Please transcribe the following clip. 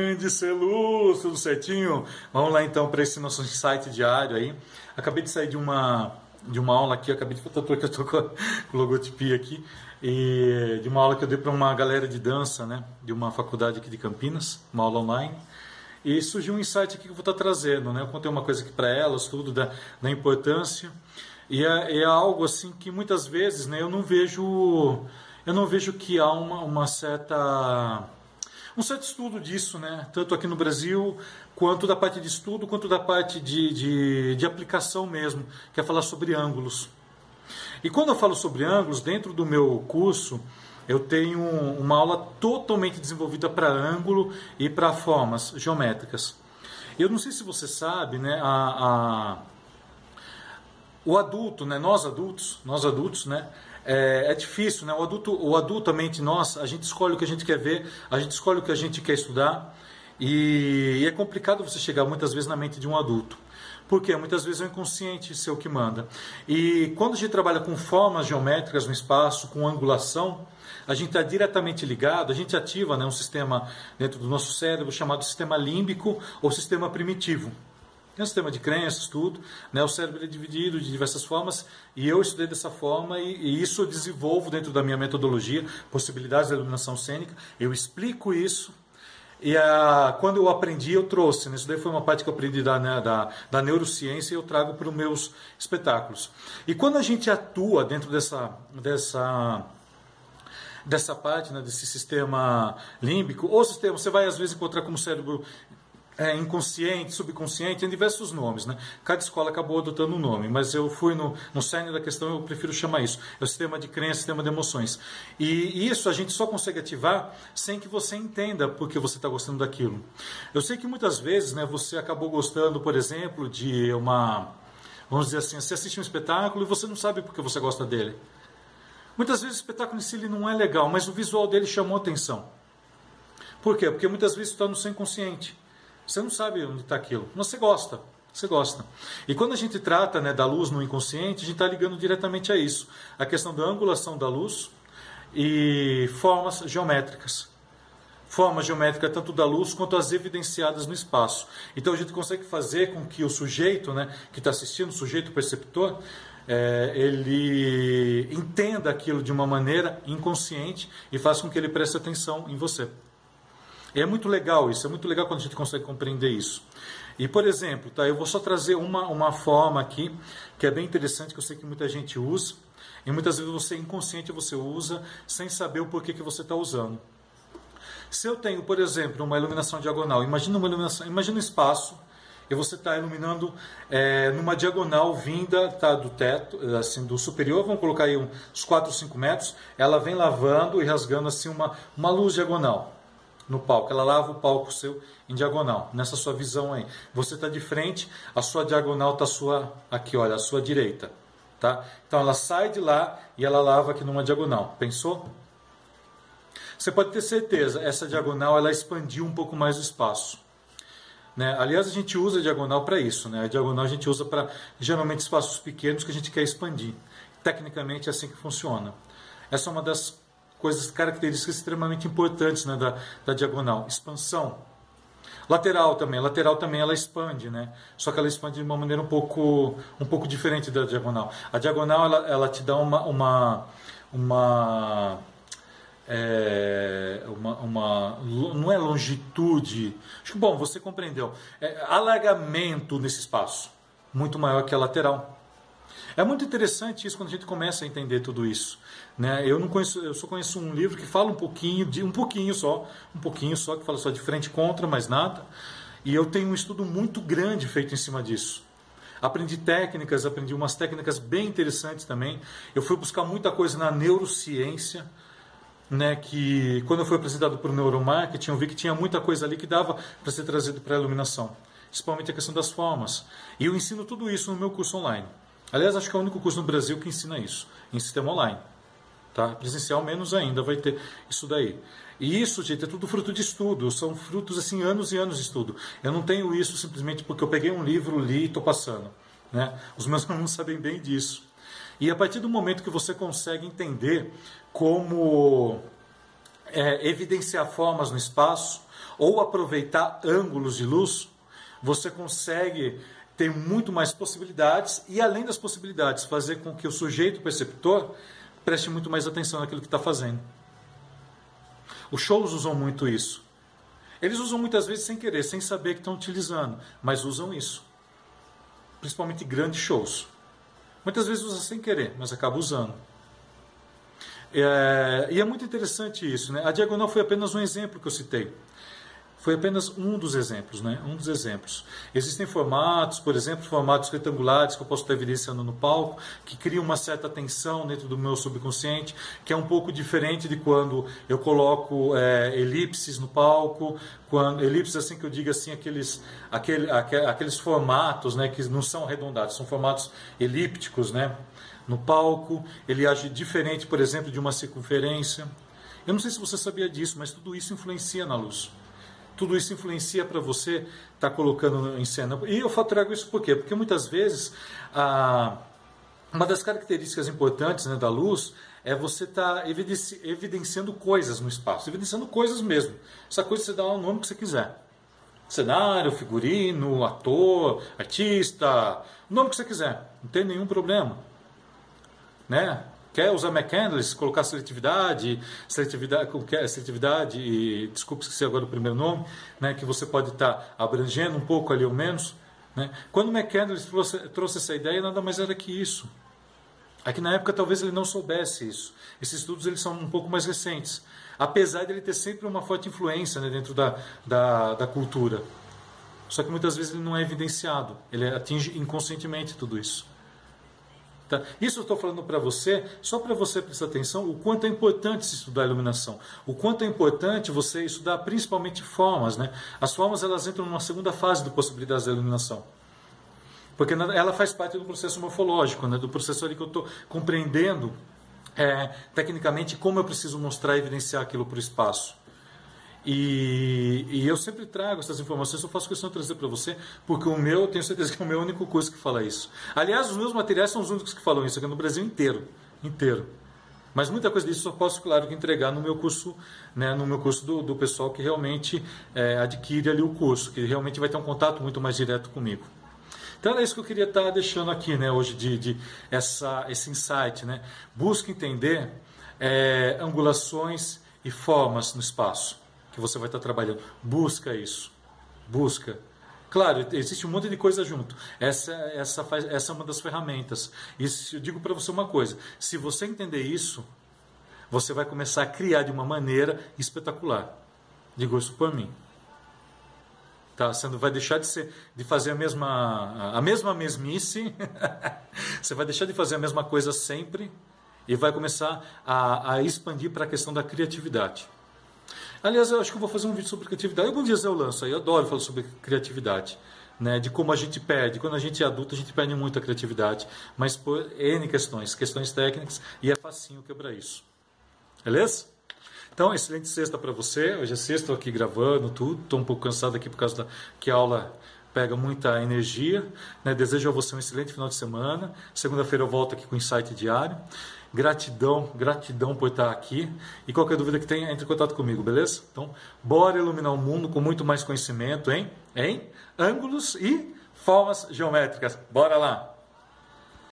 Grande Celus, tudo certinho? Vamos lá então para esse nosso site diário aí. Acabei de sair de uma, de uma aula aqui, acabei de fotografiar que eu estou com logotipia aqui, e de uma aula que eu dei para uma galera de dança, né? De uma faculdade aqui de Campinas, uma aula online. E surgiu um insight aqui que eu vou estar trazendo, né? Eu contei uma coisa aqui para elas, tudo da, da importância. E é, é, algo assim que muitas vezes, né? Eu não vejo, eu não vejo que há uma, uma certa um certo estudo disso, né? tanto aqui no Brasil, quanto da parte de estudo, quanto da parte de, de, de aplicação mesmo, que é falar sobre ângulos. E quando eu falo sobre ângulos, dentro do meu curso, eu tenho uma aula totalmente desenvolvida para ângulo e para formas geométricas. Eu não sei se você sabe, né, a, a, o adulto, né, nós adultos, nós adultos, né, é, é, difícil, né? O adulto, o adulto, a mente nossa, a gente escolhe o que a gente quer ver, a gente escolhe o que a gente quer estudar e, e é complicado você chegar muitas vezes na mente de um adulto. Porque muitas vezes é o inconsciente seu que manda. E quando a gente trabalha com formas geométricas no espaço, com angulação, a gente está diretamente ligado, a gente ativa né, um sistema dentro do nosso cérebro chamado sistema límbico ou sistema primitivo. Tem um sistema de crenças, tudo. Né? O cérebro é dividido de diversas formas e eu estudei dessa forma e, e isso eu desenvolvo dentro da minha metodologia, possibilidades da iluminação cênica. Eu explico isso e a, quando eu aprendi, eu trouxe. Né? Isso daí foi uma parte que eu aprendi da, né, da, da neurociência e eu trago para os meus espetáculos. E quando a gente atua dentro dessa, dessa, dessa parte, né, desse sistema límbico, ou sistema, você vai às vezes encontrar como cérebro é, inconsciente, subconsciente, tem diversos nomes. Né? Cada escola acabou adotando um nome, mas eu fui no, no cerne da questão, eu prefiro chamar isso. É o sistema de crença, sistema de emoções. E isso a gente só consegue ativar sem que você entenda por que você está gostando daquilo. Eu sei que muitas vezes né, você acabou gostando, por exemplo, de uma. Vamos dizer assim, você assiste um espetáculo e você não sabe por que você gosta dele. Muitas vezes o espetáculo em si não é legal, mas o visual dele chamou atenção. Por quê? Porque muitas vezes está no seu inconsciente. Você não sabe onde está aquilo, mas você gosta. Você gosta. E quando a gente trata né, da luz no inconsciente, a gente está ligando diretamente a isso. A questão da angulação da luz e formas geométricas. Forma geométrica tanto da luz quanto as evidenciadas no espaço. Então a gente consegue fazer com que o sujeito né, que está assistindo, o sujeito perceptor, é, ele entenda aquilo de uma maneira inconsciente e faça com que ele preste atenção em você. É muito legal isso, é muito legal quando a gente consegue compreender isso. E, por exemplo, tá, eu vou só trazer uma, uma forma aqui que é bem interessante, que eu sei que muita gente usa, e muitas vezes você inconsciente você usa sem saber o porquê que você está usando. Se eu tenho, por exemplo, uma iluminação diagonal, imagina uma iluminação, imagina um espaço, e você está iluminando é, numa diagonal vinda tá, do teto, assim, do superior, vamos colocar aí uns 4 ou 5 metros, ela vem lavando e rasgando assim uma, uma luz diagonal no palco. Ela lava o palco seu em diagonal, nessa sua visão aí. Você está de frente, a sua diagonal está sua aqui, olha, a sua direita, tá? Então ela sai de lá e ela lava aqui numa diagonal. Pensou? Você pode ter certeza, essa diagonal ela expandiu um pouco mais o espaço. Né? Aliás, a gente usa a diagonal para isso. Né? A diagonal a gente usa para geralmente espaços pequenos que a gente quer expandir. Tecnicamente é assim que funciona. Essa é uma das coisas, características extremamente importantes né, da, da diagonal. Expansão. Lateral também. Lateral também ela expande, né? Só que ela expande de uma maneira um pouco, um pouco diferente da diagonal. A diagonal ela, ela te dá uma, uma, uma é, uma, uma, não é longitude, acho que bom, você compreendeu, é alargamento nesse espaço, muito maior que a lateral. É muito interessante isso quando a gente começa a entender tudo isso. Né? Eu não conheço, eu só conheço um livro que fala um pouquinho, de um pouquinho só, um pouquinho só, que fala só de frente contra, mais nada. E eu tenho um estudo muito grande feito em cima disso. Aprendi técnicas, aprendi umas técnicas bem interessantes também. Eu fui buscar muita coisa na neurociência, né, que quando eu fui apresentado para o neuromarketing, eu vi que tinha muita coisa ali que dava para ser trazido para a iluminação, principalmente a questão das formas. E eu ensino tudo isso no meu curso online. Aliás, acho que é o único curso no Brasil que ensina isso, em sistema online. Tá? Presencial menos ainda vai ter isso daí. E isso, gente, é tudo fruto de estudo. São frutos, assim, anos e anos de estudo. Eu não tenho isso simplesmente porque eu peguei um livro, li e estou passando. Né? Os meus alunos sabem bem disso. E a partir do momento que você consegue entender como é, evidenciar formas no espaço, ou aproveitar ângulos de luz, você consegue ter muito mais possibilidades e, além das possibilidades, fazer com que o sujeito perceptor preste muito mais atenção naquilo que está fazendo. Os shows usam muito isso. Eles usam muitas vezes sem querer, sem saber que estão utilizando, mas usam isso. Principalmente grandes shows. Muitas vezes usa sem querer, mas acaba usando. É, e é muito interessante isso. Né? A diagonal foi apenas um exemplo que eu citei foi apenas um dos exemplos, né? Um dos exemplos. Existem formatos, por exemplo, formatos retangulares que eu posso estar evidenciando no palco, que criam uma certa tensão dentro do meu subconsciente, que é um pouco diferente de quando eu coloco é, elipses no palco, quando elipses assim que eu digo assim aqueles aquele, aqueles formatos, né? Que não são arredondados, são formatos elípticos, né? No palco, ele age diferente, por exemplo, de uma circunferência. Eu não sei se você sabia disso, mas tudo isso influencia na luz tudo isso influencia para você estar tá colocando em cena. E eu trago isso por quê? Porque muitas vezes a, uma das características importantes né, da luz é você estar tá evidenci, evidenciando coisas no espaço, evidenciando coisas mesmo. Essa coisa você dá o nome que você quiser. Cenário, figurino, ator, artista, o nome que você quiser, não tem nenhum problema. Né? Quer usar McCandless, colocar seletividade, seletividade, seletividade e desculpe esqueci agora o primeiro nome, né, que você pode estar tá abrangendo um pouco ali ou menos. Né? Quando McCandless trouxe, trouxe essa ideia, nada mais era que isso. Aqui na época talvez ele não soubesse isso. Esses estudos eles são um pouco mais recentes, apesar de ele ter sempre uma forte influência né, dentro da, da, da cultura. Só que muitas vezes ele não é evidenciado, ele atinge inconscientemente tudo isso. Tá? Isso eu estou falando para você, só para você prestar atenção o quanto é importante se estudar iluminação. O quanto é importante você estudar principalmente formas. Né? As formas elas entram numa segunda fase do possibilidades da iluminação. Porque ela faz parte do processo morfológico, né? do processo ali que eu estou compreendendo é, tecnicamente como eu preciso mostrar e evidenciar aquilo para o espaço. E, e, eu sempre trago essas informações, eu faço questão de trazer para você, porque o meu, eu tenho certeza que é o meu único curso que fala isso. Aliás, os meus materiais são os únicos que falam isso aqui no Brasil inteiro, inteiro. Mas muita coisa disso eu posso, claro, que entregar no meu curso, né, no meu curso do, do pessoal que realmente é, adquire ali o curso, que realmente vai ter um contato muito mais direto comigo. Então é isso que eu queria estar deixando aqui, né, hoje de, de essa, esse insight, né? Busque entender é, angulações e formas no espaço que você vai estar trabalhando. Busca isso. Busca. Claro, existe um monte de coisa junto. Essa, essa, faz, essa é uma das ferramentas. E eu digo para você uma coisa: se você entender isso, você vai começar a criar de uma maneira espetacular. Digo isso por mim. Tá? Você não vai deixar de, ser, de fazer a mesma, a mesma mesmice, você vai deixar de fazer a mesma coisa sempre e vai começar a, a expandir para a questão da criatividade. Aliás, eu acho que eu vou fazer um vídeo sobre criatividade. Algum dia eu lanço aí, eu adoro falar sobre criatividade. Né, de como a gente perde. Quando a gente é adulto, a gente perde muito a criatividade, mas por N questões, questões técnicas, e é facinho quebrar isso. Beleza? Então, excelente sexta para você. Hoje é sexta, estou aqui gravando tudo. Estou um pouco cansado aqui por causa da que aula pega muita energia. Né? Desejo a você um excelente final de semana. Segunda-feira eu volto aqui com o Insight Diário. Gratidão, gratidão por estar aqui. E qualquer dúvida que tenha, entre em contato comigo, beleza? Então, bora iluminar o mundo com muito mais conhecimento, hein? Em ângulos e formas geométricas. Bora lá!